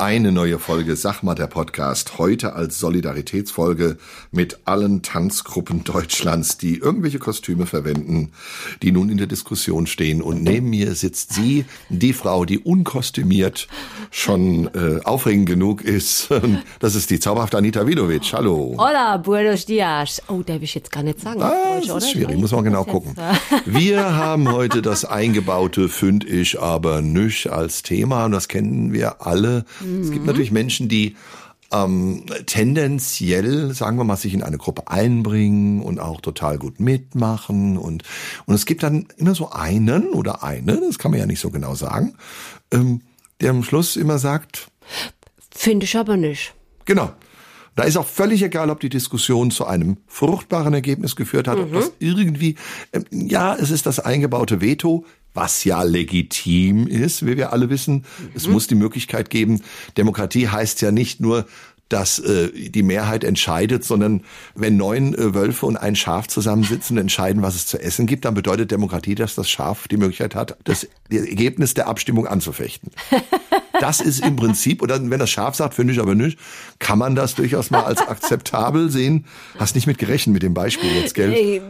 Eine neue Folge Sag mal der Podcast. Heute als Solidaritätsfolge mit allen Tanzgruppen Deutschlands, die irgendwelche Kostüme verwenden, die nun in der Diskussion stehen. Und neben mir sitzt sie, die Frau, die unkostümiert schon äh, aufregend genug ist. Das ist die zauberhafte Anita Vidovic. Hallo. Hola, buenos dias. Oh, darf ich jetzt gar nicht sagen. Ah, das ist schwierig, muss man genau gucken. Wir haben heute das eingebaute Fünd ich aber nüch als Thema und das kennen wir alle. Es Mhm. gibt natürlich Menschen, die ähm, tendenziell, sagen wir mal, sich in eine Gruppe einbringen und auch total gut mitmachen und und es gibt dann immer so einen oder eine, das kann man ja nicht so genau sagen, ähm, der am Schluss immer sagt, Finde ich aber nicht. Genau. Da ist auch völlig egal, ob die Diskussion zu einem fruchtbaren Ergebnis geführt hat, ob das irgendwie, ähm, ja, es ist das eingebaute Veto, was ja legitim ist, wie wir alle wissen. Es muss die Möglichkeit geben, Demokratie heißt ja nicht nur, dass äh, die Mehrheit entscheidet, sondern wenn neun äh, Wölfe und ein Schaf zusammensitzen und entscheiden, was es zu essen gibt, dann bedeutet Demokratie, dass das Schaf die Möglichkeit hat, das Ergebnis der Abstimmung anzufechten. Das ist im Prinzip, oder wenn das Schaf sagt, finde ich aber nicht, kann man das durchaus mal als akzeptabel sehen. Hast nicht mit gerechnet mit dem Beispiel jetzt, gell?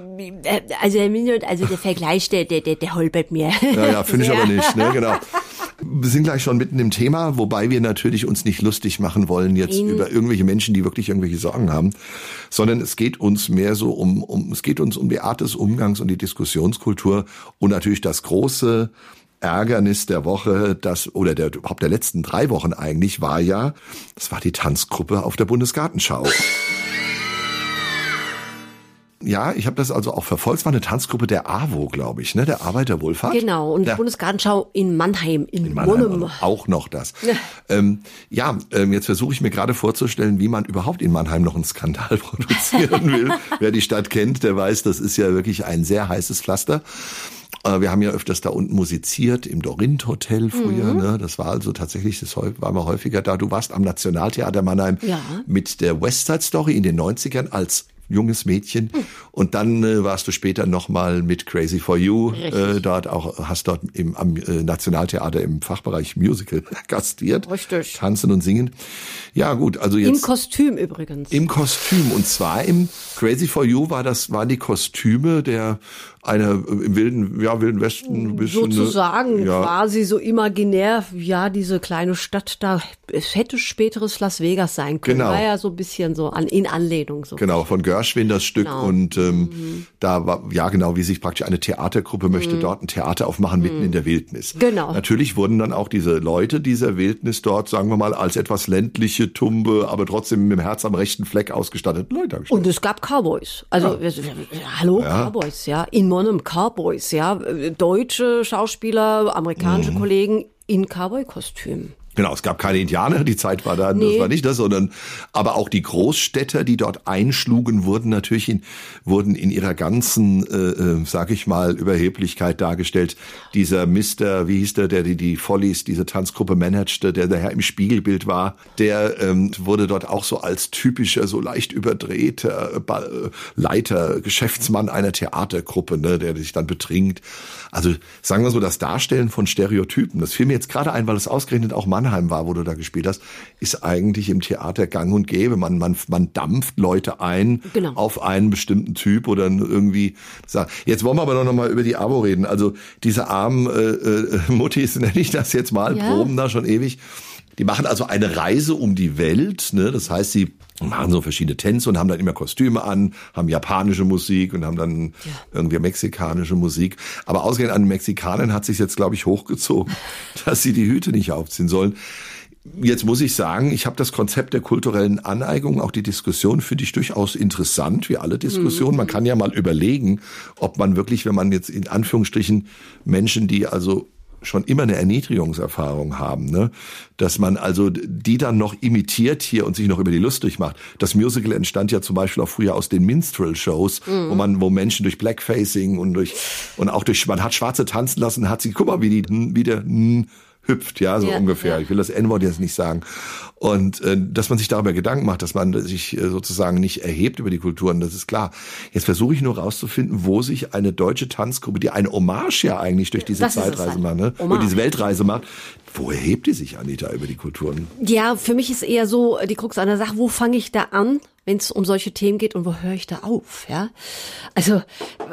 Also, Herr Minot, also der Vergleich, der, der, der, der holpert mir. Ja, ja, finde ich aber nicht, ne, genau. Wir sind gleich schon mitten im Thema, wobei wir natürlich uns nicht lustig machen wollen jetzt In- über irgendwelche Menschen, die wirklich irgendwelche Sorgen haben, sondern es geht uns mehr so um, um, es geht uns um die Art des Umgangs und die Diskussionskultur und natürlich das große Ärgernis der Woche, das oder der überhaupt der letzten drei Wochen eigentlich war ja, das war die Tanzgruppe auf der Bundesgartenschau. Ja, ich habe das also auch verfolgt. Es war eine Tanzgruppe der AWO, glaube ich, ne, der Arbeiterwohlfahrt. Genau, und der, Bundesgartenschau in Mannheim, in, in Mannheim Monum. auch noch das. ähm, ja, ähm, jetzt versuche ich mir gerade vorzustellen, wie man überhaupt in Mannheim noch einen Skandal produzieren will. Wer die Stadt kennt, der weiß, das ist ja wirklich ein sehr heißes Pflaster. Äh, Wir haben ja öfters da unten musiziert, im Dorint Hotel früher. Mhm. Ne? Das war also tatsächlich, das war mal häufiger da. Du warst am Nationaltheater Mannheim Ja. mit der Westside Story in den 90ern als junges Mädchen. Hm. Und dann äh, warst du später nochmal mit Crazy for You äh, dort auch, hast dort im am, äh, Nationaltheater im Fachbereich Musical gastiert. Richtig. Tanzen und singen. Ja, gut, also Im jetzt. Kostüm übrigens. Im Kostüm und zwar im Crazy for You war das waren die Kostüme der einer äh, im wilden ja wilden Westen ein bisschen, ne? Sozusagen ja, quasi so imaginär, ja, diese kleine Stadt da, es hätte späteres Las Vegas sein können. Genau. War ja so ein bisschen so an, in Anlehnung so. Genau, von Gershwin das Stück Genau. und ähm, da war, ja genau, wie sich praktisch eine Theatergruppe möchte dort ein Theater aufmachen mitten in der Wildnis. Genau. Natürlich wurden dann auch diese Leute dieser Wildnis dort, sagen wir mal, als etwas ländliche, tumbe, aber trotzdem mit dem Herz am rechten Fleck ausgestattete Leute. Und es gab Cowboys. Also, wir- hallo, Cowboys, ja. In Monum Cowboys, ja. Deutsche Schauspieler, amerikanische Mhm. Kollegen in Cowboy-Kostümen. Genau, es gab keine Indianer, die Zeit war da, das Nee. war nicht das, sondern aber auch die Großstädter, die dort einschlugen, wurden natürlich in, wurden in ihrer ganzen, äh, äh, sag ich mal, Überheblichkeit dargestellt. Dieser Mister, wie hieß der, der die, die Follies, diese Tanzgruppe managte, der daher im Spiegelbild war, der ähm, wurde dort auch so als typischer, so leicht überdrehter äh, Ba- äh, Leiter, Geschäftsmann einer Theatergruppe, ne, der sich dann betrinkt. Also sagen wir so, das Darstellen von Stereotypen, das fiel mir jetzt gerade ein, weil es ausgerechnet auch Mannheim war, wo du da gespielt hast, ist eigentlich im Theater gang und gäbe. Man, man, man dampft Leute ein Genau. auf einen bestimmten Typ oder irgendwie. Jetzt wollen wir aber noch mal über die Abo reden. Also diese armen äh, äh, Muttis, nenne ich das jetzt mal, Ja. proben da schon ewig. Die machen also eine Reise um die Welt. Ne? Das heißt, sie machen so verschiedene Tänze und haben dann immer Kostüme an, haben japanische Musik und haben dann irgendwie mexikanische Musik. Aber ausgehend an den Mexikanern hat sich jetzt, glaube ich, hochgezogen, dass sie die Hüte nicht aufziehen sollen. Jetzt muss ich sagen, ich habe das Konzept der kulturellen Aneigung, auch die Diskussion finde ich durchaus interessant, wie alle Diskussionen. Man kann ja mal überlegen, ob man wirklich, wenn man jetzt in Anführungsstrichen Menschen, die also schon immer eine Erniedrigungserfahrung haben, ne? dass man also die dann noch imitiert hier und sich noch über die Lust durchmacht. Das Musical entstand ja zum Beispiel auch früher aus den Minstrel-Shows, mhm. wo man, wo Menschen durch Blackfacing und durch und auch durch, man hat Schwarze tanzen lassen, hat sie, guck mal, wie die, wie der hüpft, ja, so ja, ungefähr. Ja. Ich will das N-Wort jetzt nicht sagen. Und äh, dass man sich darüber Gedanken macht, dass man sich äh, sozusagen nicht erhebt über die Kulturen, das ist klar. Jetzt versuche ich nur rauszufinden, wo sich eine deutsche Tanzgruppe, die eine Hommage ja eigentlich durch diese das Zeitreise halt. macht, ne? Hommage. diese Weltreise macht, wo erhebt die sich, Anita, über die Kulturen? Ja, für mich ist eher so die Krux an der Sache, wo fange ich da an? Wenn es um solche Themen geht und wo höre ich da auf, ja? Also,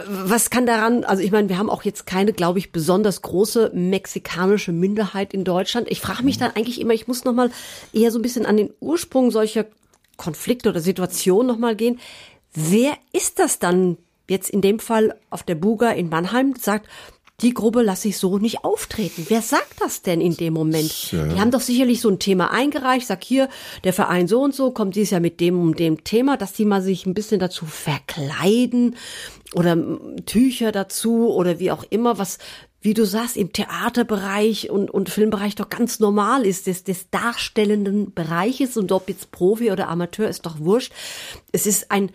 was kann daran, also ich meine, wir haben auch jetzt keine, glaube ich, besonders große mexikanische Minderheit in Deutschland. Ich frage mich dann eigentlich immer, ich muss noch mal eher so ein bisschen an den Ursprung solcher Konflikte oder Situationen noch mal gehen. Wer ist das dann jetzt in dem Fall auf der Buga in Mannheim sagt, die Gruppe lasse ich so nicht auftreten. Wer sagt das denn in dem Moment? Ja. Die haben doch sicherlich so ein Thema eingereicht, sag hier, der Verein so und so kommt dies Jahr mit dem und dem Thema, dass die mal sich ein bisschen dazu verkleiden oder Tücher dazu oder wie auch immer, was wie du sagst, im Theaterbereich und, und Filmbereich doch ganz normal ist, des, des darstellenden Bereiches und ob jetzt Profi oder Amateur ist doch wurscht. Es ist ein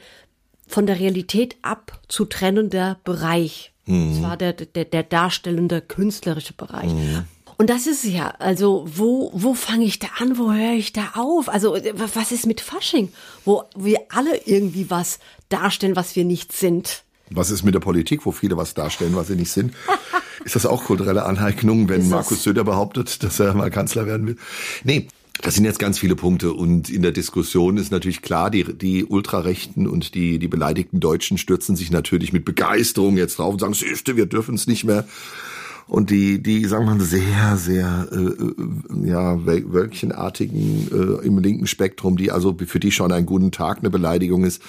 von der Realität abzutrennender Bereich. Mhm. Das war der, der, der darstellende, künstlerische Bereich. Mhm. Und das ist ja, also wo, wo fange ich da an, wo höre ich da auf? Also was ist mit Fasching, wo wir alle irgendwie was darstellen, was wir nicht sind? Was ist mit der Politik, wo viele was darstellen, was sie nicht sind? ist das auch kulturelle Aneignung, wenn Markus Söder behauptet, dass er mal Kanzler werden will? Nee, das sind jetzt ganz viele Punkte und in der Diskussion ist natürlich klar, die, die Ultrarechten und die, die beleidigten Deutschen stürzen sich natürlich mit Begeisterung jetzt drauf und sagen, siehste, wir dürfen es nicht mehr. Und die, die, sagen wir mal, sehr, sehr, äh, äh ja, wölkchenartigen äh, im linken Spektrum, die also für die schon einen guten Tag eine Beleidigung ist,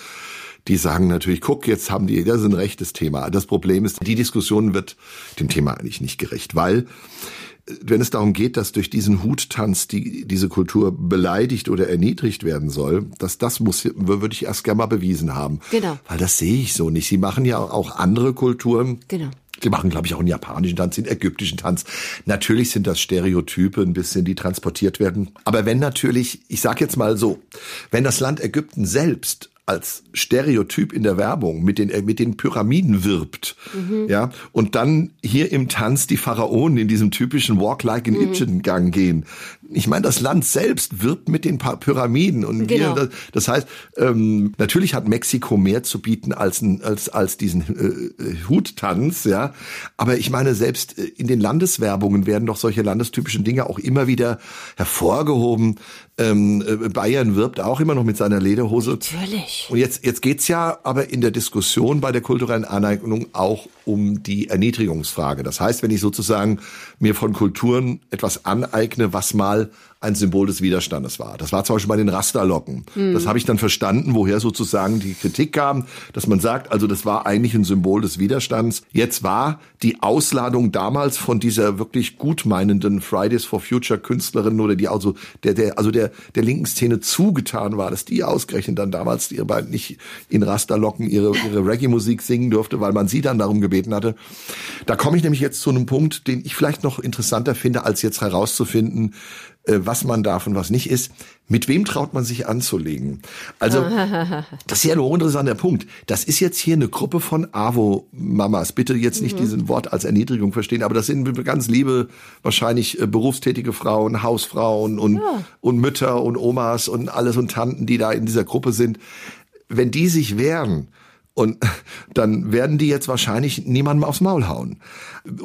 die sagen natürlich, guck, jetzt haben die, das ist ein rechtes Thema. Das Problem ist, die Diskussion wird dem Thema eigentlich nicht gerecht, weil wenn es darum geht, dass durch diesen Huttanz die, diese Kultur beleidigt oder erniedrigt werden soll, dass das muss, würde ich erst gerne mal bewiesen haben. Genau. Weil das sehe ich so nicht. Sie machen ja auch andere Kulturen. Genau. Sie machen, glaube ich, auch einen japanischen Tanz, den ägyptischen Tanz. Natürlich sind das Stereotype ein bisschen, die transportiert werden. Aber wenn natürlich, ich sage jetzt mal so, wenn das Land Ägypten selbst als Stereotyp in der Werbung mit den, äh, mit den Pyramiden wirbt, mhm. ja, und dann hier im Tanz die Pharaonen in diesem typischen Walk like an mhm. Gang gehen. Ich meine, das Land selbst wirbt mit den Pyramiden und genau. wir, das, heißt, ähm, natürlich hat Mexiko mehr zu bieten als, als, als diesen äh, äh, Huttanz, ja, aber ich meine, selbst äh, in den Landeswerbungen werden doch solche landestypischen Dinge auch immer wieder hervorgehoben. Ähm, Bayern wirbt auch immer noch mit seiner Lederhose. Natürlich. Und jetzt, jetzt geht's ja aber in der Diskussion bei der kulturellen Aneignung auch um die Erniedrigungsfrage. Das heißt, wenn ich sozusagen mir von Kulturen etwas aneigne, was mal ein Symbol des Widerstandes war. Das war zum Beispiel bei den Rasterlocken. Mhm. Das habe ich dann verstanden, woher sozusagen die Kritik kam, dass man sagt, also das war eigentlich ein Symbol des Widerstands. Jetzt war die Ausladung damals von dieser wirklich gutmeinenden Fridays for Future Künstlerin oder die also der der also der der linken Szene zugetan war, dass die ausgerechnet dann damals ihre beiden nicht in Rasterlocken ihre ihre Reggae Musik singen durfte, weil man sie dann darum gebeten hatte. Da komme ich nämlich jetzt zu einem Punkt, den ich vielleicht noch interessanter finde, als jetzt herauszufinden, was man darf und was nicht ist. Mit wem traut man sich anzulegen? Also, das ist ja ein hochinteressanter Punkt. Das ist jetzt hier eine Gruppe von AWO-Mamas. Bitte jetzt nicht mhm. diesen Wort als Erniedrigung verstehen, aber das sind ganz liebe, wahrscheinlich äh, berufstätige Frauen, Hausfrauen und, ja. und Mütter und Omas und alles und Tanten, die da in dieser Gruppe sind. Wenn die sich wehren, und dann werden die jetzt wahrscheinlich niemandem aufs Maul hauen.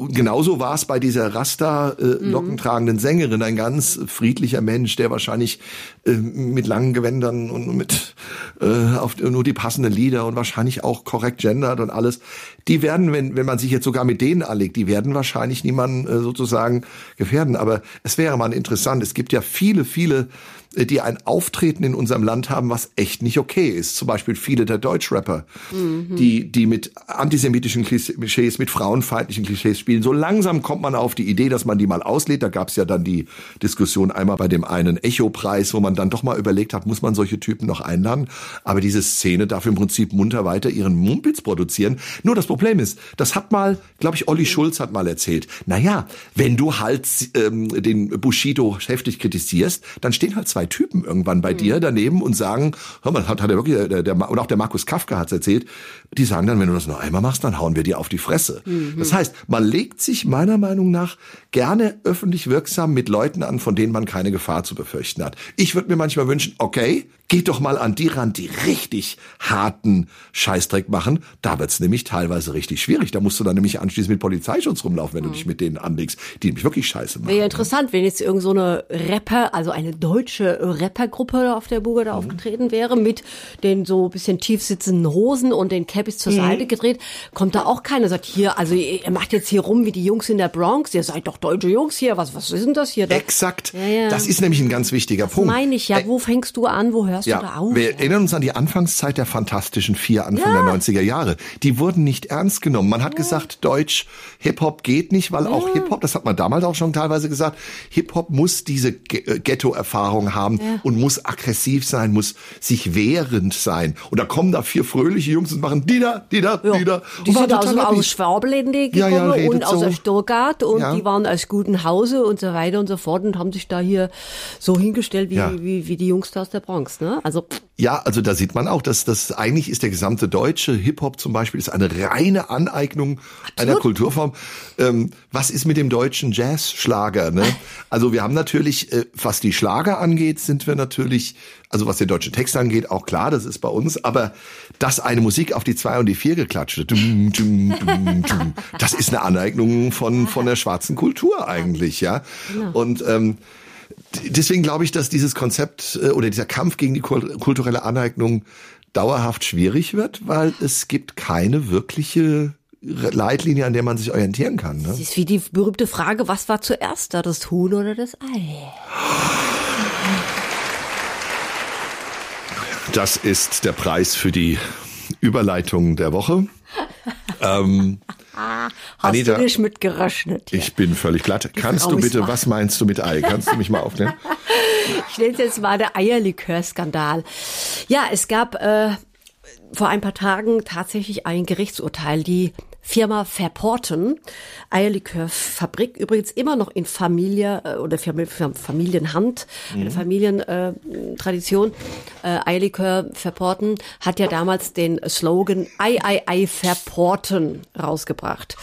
genauso war es bei dieser Rasta äh, mhm. lockentragenden Sängerin, ein ganz friedlicher Mensch, der wahrscheinlich äh, mit langen Gewändern und mit äh, auf nur die passenden Lieder und wahrscheinlich auch korrekt gendert und alles. Die werden, wenn wenn man sich jetzt sogar mit denen anlegt, die werden wahrscheinlich niemanden äh, sozusagen gefährden. Aber es wäre mal interessant. Es gibt ja viele, viele die ein Auftreten in unserem Land haben, was echt nicht okay ist. Zum Beispiel viele der Deutschrapper, mhm. die, die mit antisemitischen Klischees, mit frauenfeindlichen Klischees spielen. So langsam kommt man auf die Idee, dass man die mal auslädt. Da gab es ja dann die Diskussion einmal bei dem einen Echo-Preis, wo man dann doch mal überlegt hat, muss man solche Typen noch einladen? Aber diese Szene darf im Prinzip munter weiter ihren Mumpitz produzieren. Nur das Problem ist, das hat mal, glaube ich, Olli Schulz hat mal erzählt. Naja, wenn du halt ähm, den Bushido heftig kritisierst, dann stehen halt zwei Typen irgendwann bei mhm. dir daneben und sagen, hör mal, hat, hat er wirklich, der, der, und auch der Markus Kafka hat's erzählt, die sagen dann, wenn du das nur einmal machst, dann hauen wir dir auf die Fresse. Mhm. Das heißt, man legt sich meiner Meinung nach gerne öffentlich wirksam mit Leuten an, von denen man keine Gefahr zu befürchten hat. Ich würde mir manchmal wünschen, okay, geht doch mal an die ran, die richtig harten Scheißdreck machen. Da wird's nämlich teilweise richtig schwierig. Da musst du dann nämlich anschließend mit Polizeischutz rumlaufen, wenn mhm. du dich mit denen anlegst, die nämlich wirklich scheiße machen. Wäre interessant, wenn jetzt irgend so eine Rapper, also eine deutsche Rappergruppe auf der Buge da mhm. aufgetreten wäre, mit den so bisschen tief sitzenden Hosen und den Cappies zur mhm. Seite gedreht, kommt da auch keiner, sagt hier, also ihr macht jetzt hier rum wie die Jungs in der Bronx, ihr seid doch deutsche Jungs hier, was, was ist denn das hier? Exakt. Ja, ja. Das ist nämlich ein ganz wichtiger das Punkt. meine ich, ja, wo fängst du an, wo hörst ja, du da auf? Wir erinnern uns an die Anfangszeit der Fantastischen Vier, Anfang ja. der 90er Jahre. Die wurden nicht ernst genommen. Man hat ja. gesagt, Deutsch, Hip-Hop geht nicht, weil auch Hip-Hop, das hat man damals auch schon teilweise gesagt, Hip-Hop muss diese äh, Ghetto-Erfahrung haben und muss aggressiv sein, muss sich wehrend sein. Und da kommen da vier fröhliche Jungs und machen die da, die da, die sind aus, aus Schwabelende gekommen und aus so. Stuttgart und die waren aus gutem Hause und so weiter und so fort und haben sich da hier so hingestellt wie, wie, wie die Jungs da aus der Bronx. Ne? Also ja, also da sieht man auch, dass das eigentlich ist der gesamte deutsche Hip-Hop zum Beispiel ist eine reine Aneignung Absolut. einer Kulturform. Ähm, was ist mit dem deutschen Jazz-Schlager? Ne? Also wir haben natürlich, äh, was die Schlager angeht, sind wir natürlich, also was den deutschen Text angeht, auch klar, das ist bei uns. Aber dass eine Musik auf die zwei und die vier geklatscht wird, das ist eine Aneignung von von der schwarzen Kultur eigentlich, ja. Genau. Und ähm, deswegen glaube ich, dass dieses Konzept äh, oder dieser Kampf gegen die kulturelle Aneignung dauerhaft schwierig wird, weil es gibt keine wirkliche Leitlinie, an der man sich orientieren kann. Ne? Das ist wie die berühmte Frage, was war zuerst da, das Huhn oder das Ei? Das ist der Preis für die Überleitung der Woche. ähm, Hast Anita, du nicht mit gerechnet? Ich bin völlig glatt. Ich Kannst du bitte, was meinst du mit Ei? Kannst du mich mal aufnehmen? ich nenne es jetzt mal der Eierlikörskandal. Ja, es gab äh, vor ein paar Tagen tatsächlich ein Gerichtsurteil. Die Firma Verporten, Eierlikörfabrik, übrigens immer noch in Familie äh, oder Familienhand, mhm. eine Familientradition. Äh, Eierlikör Verporten hat ja damals den Slogan Ei, Ei, Ei Verporten rausgebracht.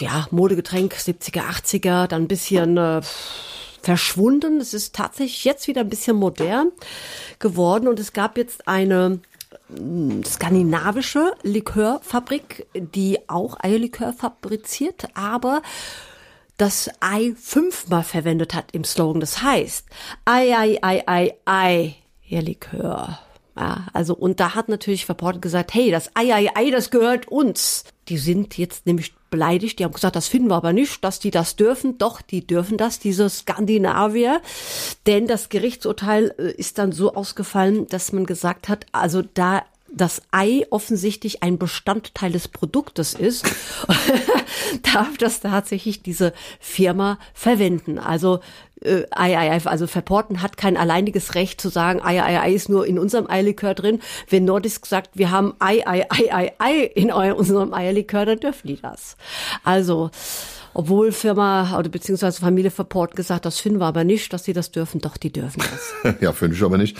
Ja, Modegetränk 70er, 80er, dann ein bisschen äh, verschwunden. Es ist tatsächlich jetzt wieder ein bisschen modern geworden und es gab jetzt eine skandinavische Likörfabrik, die auch Eierlikör fabriziert, aber das Ei fünfmal verwendet hat im Slogan. Das heißt, Ei, Ei, Ei, Ei, Ei, Eierlikör. Ja, also, und da hat natürlich Verportet gesagt, hey, das Ei, Ei, Ei, das gehört uns. Die sind jetzt nämlich beleidigt. Die haben gesagt, das finden wir aber nicht, dass die das dürfen. Doch, die dürfen das, diese Skandinavier. Denn das Gerichtsurteil äh, ist dann so ausgefallen, dass man gesagt hat, also da das Ei offensichtlich ein Bestandteil des Produktes ist, darf das tatsächlich diese Firma verwenden. Also äh, Ei, Ei, also Verporten hat kein alleiniges Recht zu sagen, Ei, Ei, Ei ist nur in unserem Eierlikör drin. Wenn Nordisk sagt, wir haben Ei, Ei, Ei, Ei, Ei in unserem Eierlikör, dann dürfen die das. Also obwohl Firma oder beziehungsweise Familie Verport gesagt, das finden wir aber nicht, dass sie das dürfen. Doch, die dürfen das. ja, finde ich aber nicht.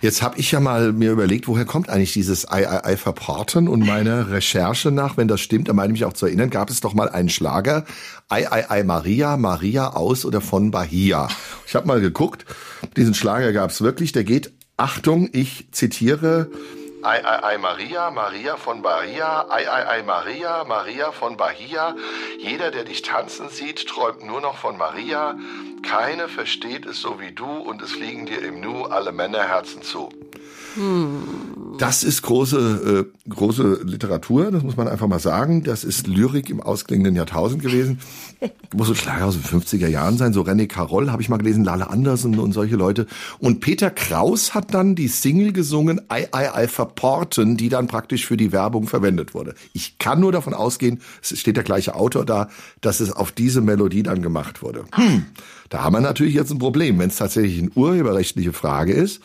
Jetzt habe ich ja mal mir überlegt, woher kommt eigentlich dieses Ei Verporten und meine Recherche nach, wenn das stimmt, da meine ich mich auch zu erinnern, gab es doch mal einen Schlager, Ei, Ei, Ei Maria, Maria aus oder von Bahia. Ich habe mal geguckt, diesen Schlager gab es wirklich, der geht, Achtung, ich zitiere, Ei, ei, ei, Maria, Maria von Bahia, ei, ei, ei, Maria, Maria von Bahia. Jeder, der dich tanzen sieht, träumt nur noch von Maria. Keine versteht es so wie du und es fliegen dir im Nu alle Männerherzen zu. Hm. Das ist große, äh, große Literatur, das muss man einfach mal sagen. Das ist Lyrik im ausklingenden Jahrtausend gewesen. Muss so Schlager aus den 50er Jahren sein. So René Carroll habe ich mal gelesen, Lale Andersen und solche Leute. Und Peter Kraus hat dann die Single gesungen, Ei, Ei, Ei, Verporten, die dann praktisch für die Werbung verwendet wurde. Ich kann nur davon ausgehen, es steht der gleiche Autor da, dass es auf diese Melodie dann gemacht wurde. Hm, da haben wir natürlich jetzt ein Problem, wenn es tatsächlich eine urheberrechtliche Frage ist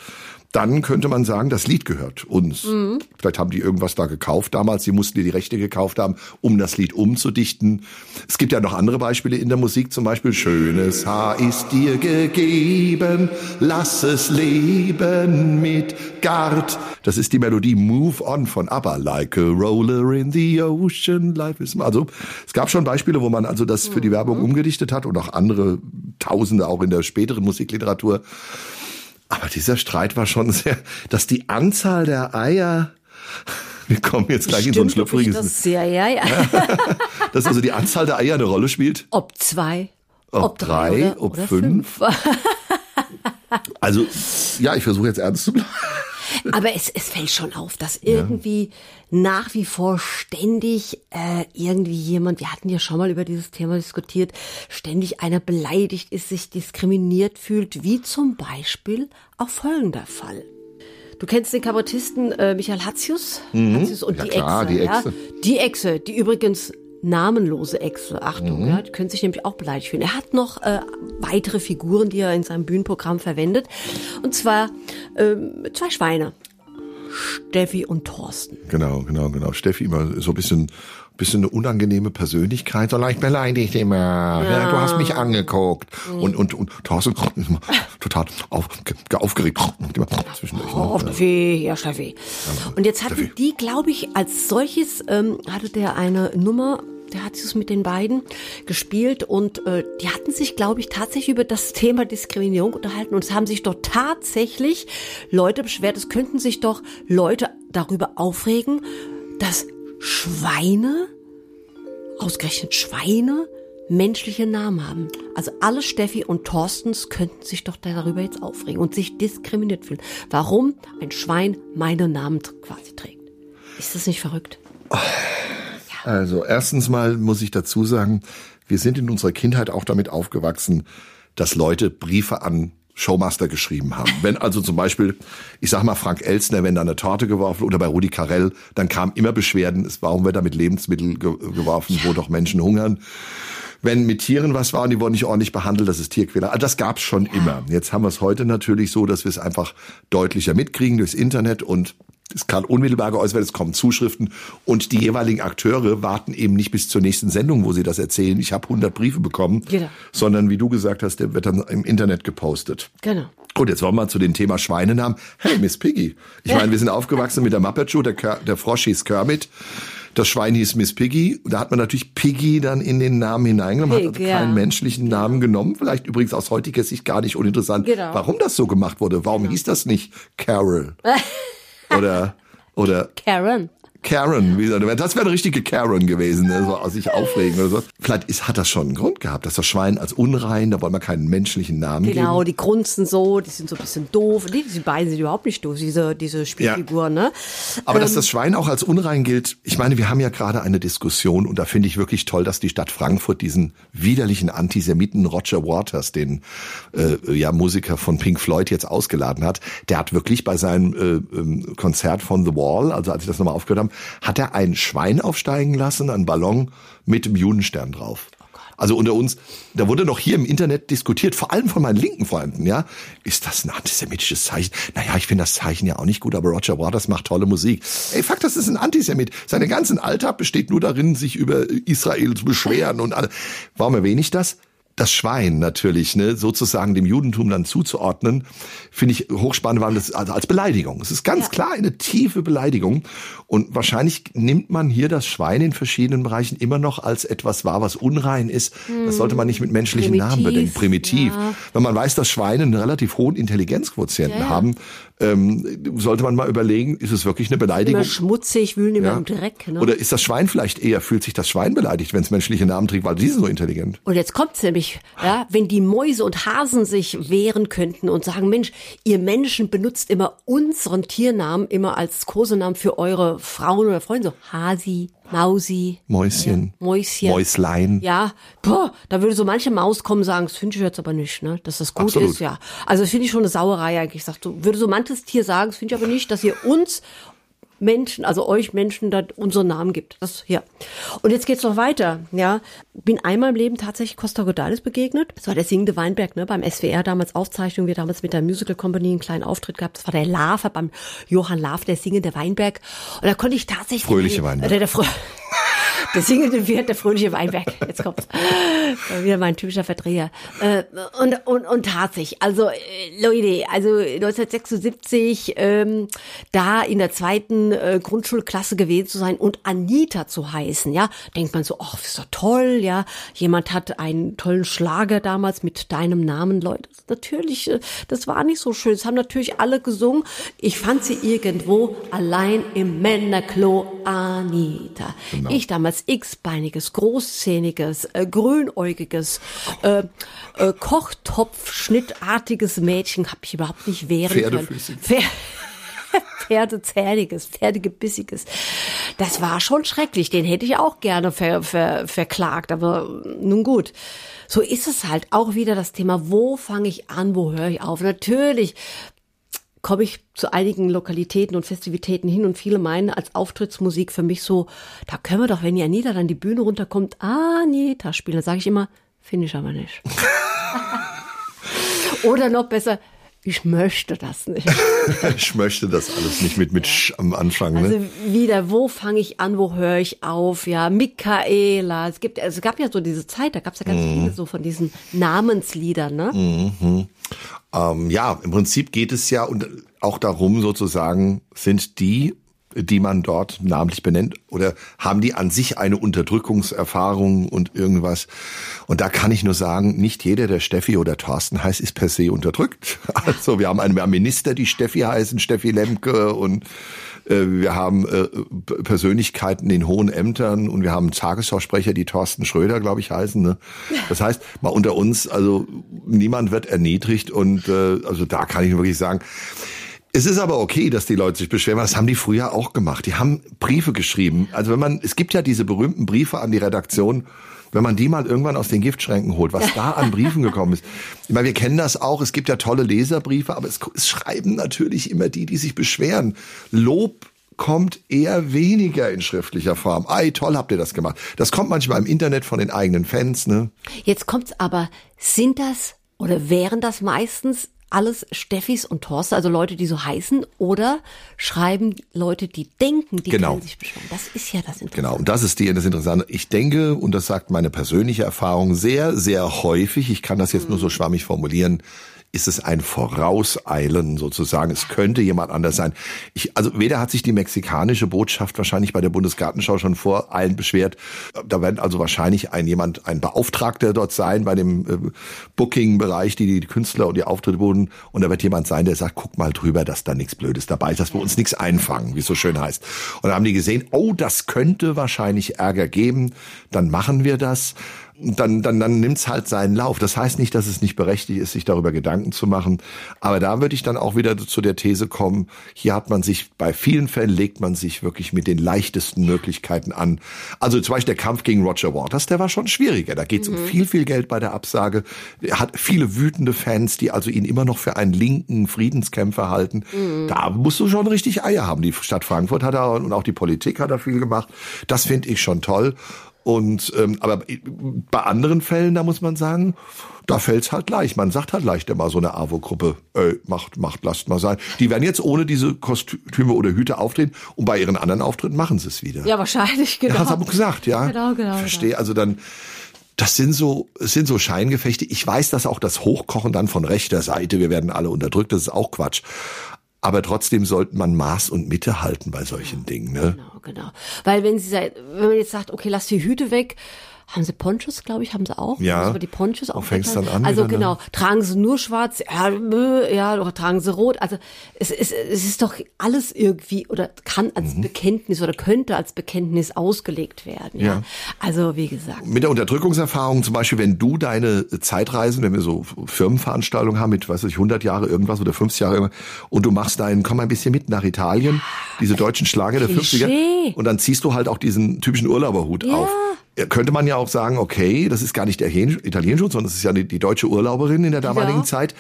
dann könnte man sagen, das Lied gehört uns. Mhm. Vielleicht haben die irgendwas da gekauft damals, sie mussten die Rechte gekauft haben, um das Lied umzudichten. Es gibt ja noch andere Beispiele in der Musik, zum Beispiel Schönes Haar ist dir gegeben, lass es leben mit Gard. Das ist die Melodie Move On von ABBA, like a roller in the ocean, life is... Also es gab schon Beispiele, wo man also das für die Werbung mhm. umgedichtet hat und auch andere Tausende auch in der späteren Musikliteratur. Aber dieser Streit war schon sehr, dass die Anzahl der Eier wir kommen jetzt gleich Stimmt, in so ein schlüpfriges. Das sehr, ja, ja. dass also die Anzahl der Eier eine Rolle spielt. Ob zwei, ob, ob drei, oder, ob oder fünf. fünf. also, ja, ich versuche jetzt ernst zu bleiben. Aber es, es fällt schon auf, dass irgendwie ja. nach wie vor ständig äh, irgendwie jemand, wir hatten ja schon mal über dieses Thema diskutiert, ständig einer beleidigt ist, sich diskriminiert fühlt, wie zum Beispiel auch folgender Fall. Du kennst den Kabarettisten äh, Michael Hatzius, mhm. Hatzius und ja, die klar, Echse. Die Echse. Ja? Die Echse, die übrigens namenlose Echse, Achtung, mhm. ja, die können sich nämlich auch beleidigt fühlen. Er hat noch äh, weitere Figuren, die er in seinem Bühnenprogramm verwendet. Und zwar ähm, zwei Schweine. Steffi und Thorsten. Genau, genau, genau. Steffi immer so ein bisschen, bisschen eine unangenehme Persönlichkeit, so leicht beleidigt immer. Ja. ja du hast mich angeguckt. Mhm. Und, und, und Thorsten total auf, aufgeregt. Zwischendurch, ne? Oh, Steffi, ja, Steffi. Und jetzt hatten Steffi. die, glaube ich, als solches, ähm, hatte der eine Nummer der hat es mit den beiden gespielt und äh, die hatten sich, glaube ich, tatsächlich über das Thema Diskriminierung unterhalten und es haben sich doch tatsächlich Leute beschwert, es könnten sich doch Leute darüber aufregen, dass Schweine, ausgerechnet Schweine, menschliche Namen haben. Also alle Steffi und Thorstens könnten sich doch darüber jetzt aufregen und sich diskriminiert fühlen. Warum ein Schwein meine Namen quasi trägt. Ist das nicht verrückt? Oh. Also erstens mal muss ich dazu sagen, wir sind in unserer Kindheit auch damit aufgewachsen, dass Leute Briefe an Showmaster geschrieben haben. Wenn also zum Beispiel, ich sag mal Frank Elsner, wenn da eine Torte geworfen oder bei Rudi Carell, dann kamen immer Beschwerden, es warum wird da mit Lebensmitteln ge geworfen, wo doch Menschen hungern. Wenn mit Tieren was war und die wurden nicht ordentlich behandelt, das ist Tierquäler. Also das gab's schon immer. Jetzt haben wir es heute natürlich so, dass wir es einfach deutlicher mitkriegen durchs Internet und es kann unmittelbar geäußert werden, es kommen Zuschriften und die jeweiligen Akteure warten eben nicht bis zur nächsten Sendung, wo sie das erzählen. Ich habe 100 Briefe bekommen, genau. sondern wie du gesagt hast, der wird dann im Internet gepostet. Genau. Gut, jetzt wollen wir mal zu dem Thema Schweinenamen. Hey, Miss Piggy. Ich meine, wir sind aufgewachsen mit der Muppet Show, der, der Frosch hieß Kermit. Das Schwein hieß Miss Piggy. Da hat man natürlich Piggy dann in den Namen hineingenommen, Pig, hat also keinen ja. menschlichen Namen genommen. Vielleicht übrigens aus heutiger Sicht gar nicht uninteressant, genau. warum das so gemacht wurde. Warum genau. hieß das nicht Carol? Oder, oder. Karen. Karen, wie das wäre eine richtige Karen gewesen, ne? so aus sich aufregen oder so. Vielleicht ist, hat das schon einen Grund gehabt, dass das Schwein als unrein, da wollen wir keinen menschlichen Namen genau, geben. Genau, die grunzen so, die sind so ein bisschen doof. Die, die beiden sind überhaupt nicht doof, diese, diese Spielfiguren, ja. ne? Aber ähm, dass das Schwein auch als unrein gilt, ich meine, wir haben ja gerade eine Diskussion und da finde ich wirklich toll, dass die Stadt Frankfurt diesen widerlichen Antisemiten Roger Waters, den äh, ja Musiker von Pink Floyd jetzt ausgeladen hat. Der hat wirklich bei seinem äh, ähm, Konzert von The Wall, also als ich das nochmal aufgehört habe, hat er ein Schwein aufsteigen lassen, einen Ballon mit dem Judenstern drauf. Also unter uns, da wurde noch hier im Internet diskutiert, vor allem von meinen linken Freunden, ja. Ist das ein antisemitisches Zeichen? Naja, ich finde das Zeichen ja auch nicht gut, aber Roger Waters macht tolle Musik. Ey, Fakt, das ist ein Antisemit. Seine ganzen Alltag besteht nur darin, sich über Israel zu beschweren und alle. Warum erwähne ich das? Das Schwein natürlich, ne, sozusagen dem Judentum dann zuzuordnen, finde ich hochspannend, weil das also als Beleidigung. Es ist ganz ja. klar eine tiefe Beleidigung. Und wahrscheinlich nimmt man hier das Schwein in verschiedenen Bereichen immer noch als etwas wahr, was unrein ist. Hm. Das sollte man nicht mit menschlichen Primitiv, Namen bedenken. Primitiv. Ja. Wenn man weiß, dass Schweine einen relativ hohen Intelligenzquotienten ja. haben, ähm, sollte man mal überlegen, ist es wirklich eine Beleidigung? Immer schmutzig, wühlen immer ja. im Dreck. Ne? Oder ist das Schwein vielleicht eher, fühlt sich das Schwein beleidigt, wenn es menschliche Namen trägt, weil sie sind so intelligent? Und jetzt kommt's nämlich mich, ja, wenn die Mäuse und Hasen sich wehren könnten und sagen, Mensch, ihr Menschen benutzt immer unseren Tiernamen immer als Kosenamen für eure Frauen oder Freunde, so Hasi, Mausi, Mäuschen, ja, Mäuschen, Mäuslein. Ja, boah, da würde so manche Maus kommen und sagen, das finde ich jetzt aber nicht, ne, dass das gut Absolut. ist, ja. Also finde ich schon eine Sauerei eigentlich. Ich sag, du würde so manches Tier sagen, das finde ich aber nicht, dass ihr uns Menschen, also euch Menschen, da unseren Namen gibt. Das ja. Und jetzt geht's noch weiter. Ja, bin einmal im Leben tatsächlich Costa Godalis begegnet. Das war der singende Weinberg, ne, beim SWR damals Aufzeichnung. Wir damals mit der Musical Company einen kleinen Auftritt gehabt. Das war der Lave beim Johann Lav, der singende Weinberg. Und da konnte ich tatsächlich fröhliche Weinberg. Der, der, der, der singende Pferd, der fröhliche Weinberg. Jetzt kommt's. Wieder mein typischer Verdreher. Äh, und, und, und tatsächlich, also äh, Leute, also 1976 ähm, da in der zweiten äh, Grundschulklasse gewesen zu sein und Anita zu heißen, ja, denkt man so, ach, ist doch toll, ja. Jemand hat einen tollen Schlager damals mit deinem Namen, Leute. Natürlich, das war nicht so schön. Es haben natürlich alle gesungen. Ich fand sie irgendwo allein im Männerklo Anita. Genau. Ich damals als x-beiniges, großzähniges, äh, grünäugiges, äh, äh, Kochtopfschnittartiges Mädchen habe ich überhaupt nicht wehren können. Pfer Pferdezähniges, Pferdegebissiges. Das war schon schrecklich. Den hätte ich auch gerne ver, ver, verklagt, aber nun gut. So ist es halt auch wieder das Thema, wo fange ich an, wo höre ich auf? Natürlich komme ich zu einigen Lokalitäten und Festivitäten hin und viele meinen als Auftrittsmusik für mich so, da können wir doch, wenn die Anita dann die Bühne runterkommt, Anita spielen. Da sage ich immer, finde ich aber nicht. Oder noch besser, ich möchte das nicht. ich möchte das alles nicht mit mit Sch am Anfang. Ne? Also wieder, wo fange ich an, wo höre ich auf? Ja, Michaela. Es gibt, also es gab ja so diese Zeit, da gab es ja ganz mhm. viele so von diesen Namensliedern, ne? Mhm. Ähm, ja, im Prinzip geht es ja und auch darum sozusagen, sind die die man dort namentlich benennt? Oder haben die an sich eine Unterdrückungserfahrung und irgendwas? Und da kann ich nur sagen, nicht jeder, der Steffi oder Thorsten heißt, ist per se unterdrückt. Also wir haben einen Minister, die Steffi heißen, Steffi Lemke und äh, wir haben äh, Persönlichkeiten in hohen Ämtern und wir haben Tagesschausprecher, die Thorsten Schröder, glaube ich, heißen. Ne? Das heißt, mal unter uns, also niemand wird erniedrigt und äh, also da kann ich wirklich sagen, es ist aber okay, dass die Leute sich beschweren, das haben die früher auch gemacht. Die haben Briefe geschrieben. Also wenn man, es gibt ja diese berühmten Briefe an die Redaktion, wenn man die mal irgendwann aus den Giftschränken holt, was da an Briefen gekommen ist. Ich meine, wir kennen das auch, es gibt ja tolle Leserbriefe, aber es, es schreiben natürlich immer die, die sich beschweren. Lob kommt eher weniger in schriftlicher Form. Ei, toll habt ihr das gemacht. Das kommt manchmal im Internet von den eigenen Fans, ne? Jetzt kommt's aber, sind das oder wären das meistens alles Steffis und Thorsten, also Leute, die so heißen, oder schreiben Leute, die denken, die genau. sich beschweren. Das ist ja das Interessante. Genau, und das ist die, das Interessante. Ich denke, und das sagt meine persönliche Erfahrung, sehr, sehr häufig, ich kann das jetzt mhm. nur so schwammig formulieren, ist es ein Vorauseilen sozusagen. Es könnte jemand anders sein. Ich, also weder hat sich die mexikanische Botschaft wahrscheinlich bei der Bundesgartenschau schon vor allen beschwert. Da werden also wahrscheinlich ein jemand, ein Beauftragter dort sein bei dem äh, Booking-Bereich, die die Künstler und die Auftritte wurden. Und da wird jemand sein, der sagt, guck mal drüber, dass da nichts Blödes dabei ist, dass wir uns nichts einfangen, wie es so schön heißt. Und da haben die gesehen, oh, das könnte wahrscheinlich Ärger geben. Dann machen wir das dann, dann, dann nimmt's halt seinen Lauf. Das heißt nicht, dass es nicht berechtigt ist, sich darüber Gedanken zu machen. Aber da würde ich dann auch wieder zu der These kommen, hier hat man sich, bei vielen Fällen legt man sich wirklich mit den leichtesten Möglichkeiten an. Also zum Beispiel der Kampf gegen Roger Waters, der war schon schwieriger. Da geht's mhm. um viel, viel Geld bei der Absage. Er hat viele wütende Fans, die also ihn immer noch für einen linken Friedenskämpfer halten. Mhm. Da musst du schon richtig Eier haben. Die Stadt Frankfurt hat er und auch die Politik hat er viel gemacht. Das finde ich schon toll. Und ähm, aber bei anderen Fällen, da muss man sagen, da fällt's halt leicht. Man sagt halt leicht immer so eine AWO-Gruppe, äh, macht, macht, lasst mal sein. Die werden jetzt ohne diese Kostüme oder Hüte auftreten und bei ihren anderen Auftritten machen sie es wieder. Ja, wahrscheinlich, genau. Ja, das habe ich gesagt, ja. Genau, genau. Verstehe, genau. also dann das sind so, es sind so Scheingefechte. Ich weiß, dass auch das Hochkochen dann von rechter Seite, wir werden alle unterdrückt, das ist auch Quatsch. Aber trotzdem sollte man Maß und Mitte halten bei solchen Dingen. Ne? Genau, genau. Weil wenn sie wenn man jetzt sagt, okay, lass die Hüte weg, haben sie Ponchos, glaube ich, haben sie auch. Ja. Also die Ponchos auch. Wo fängt's dann an Also genau, tragen sie nur schwarz, ja, ja, oder tragen sie rot. Also es ist, es ist doch alles irgendwie oder kann als Mhm. Bekenntnis oder könnte als Bekenntnis ausgelegt werden. Ja. Ja. Also wie gesagt. Mit der Unterdrückungserfahrung, zum Beispiel, wenn du deine Zeitreisen, wenn wir so Firmenveranstaltungen haben mit, weiß ich, 100 Jahre irgendwas oder 50 Jahre irgendwas, und du machst deinen, komm mal ein bisschen mit nach Italien, diese deutschen Schlager der Klischee. 50er, und dann ziehst du halt auch diesen typischen Urlauberhut Ja. auf. Könnte man ja auch sagen, okay, das ist gar nicht der Italienschutz, sondern das ist ja die, die deutsche Urlauberin in der damaligen Ja. Zeit.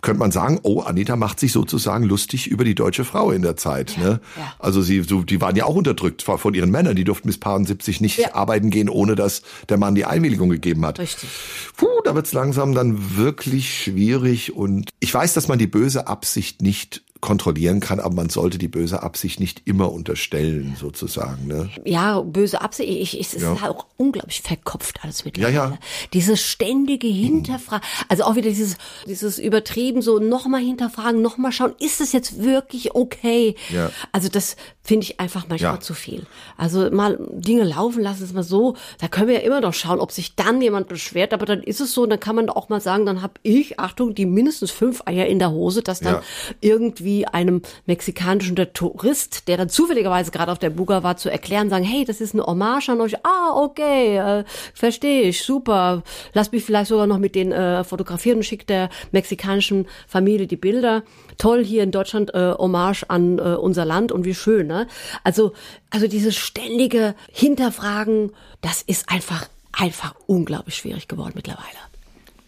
Könnte man sagen, oh, Anita macht sich sozusagen lustig über die deutsche Frau in der Zeit. ne? ja. Also sie, so, die waren ja auch unterdrückt von von ihren Männern. Die durften bis Paar 70 nicht Ja. arbeiten gehen, ohne dass der Mann die Einwilligung gegeben hat. Richtig. Puh, da wird's langsam dann wirklich schwierig. Und ich weiß, dass man die böse Absicht nicht kontrollieren kann, aber man sollte die böse Absicht nicht immer unterstellen, sozusagen. Ne? Ja, böse Absicht. Ich, ich, es ist Ja. halt auch unglaublich verkopft alles mittlerweile. Ja, ja. Dieses ständige Hinterfragen, also auch wieder dieses, dieses übertrieben so nochmal hinterfragen, nochmal schauen, ist es jetzt wirklich okay? Ja. Also das finde ich einfach manchmal Ja. zu viel. Also mal Dinge laufen lassen, ist mal so, da können wir ja immer noch schauen, ob sich dann jemand beschwert, aber dann ist es so, dann kann man auch mal sagen, dann habe ich, Achtung, die mindestens fünf Eier in der Hose, dass dann Ja. irgendwie einem mexikanischen der Tourist, der dann zufälligerweise gerade auf der Buga war, zu erklären, sagen, hey, das ist eine Hommage an euch. Ah, okay, äh, verstehe ich, super. Lass mich vielleicht sogar noch mit den äh, fotografieren und schick der mexikanischen Familie die Bilder. Toll, hier in Deutschland äh, Hommage an äh, unser Land und wie schön, ne? Also, also dieses ständige Hinterfragen, das ist einfach, einfach unglaublich schwierig geworden mittlerweile.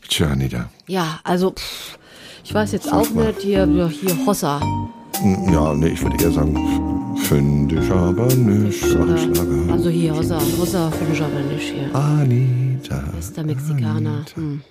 Tja, Anita. Ja, also, pff, ich weiß jetzt auch nicht, hier, hier Hossa. Hm, Ja, nee, ich würde eher sagen, finde ich aber nicht. Oder, also hier, Hossa, Hossa finde ich aber nicht hier. Anita. ist der Mexikaner. Hm.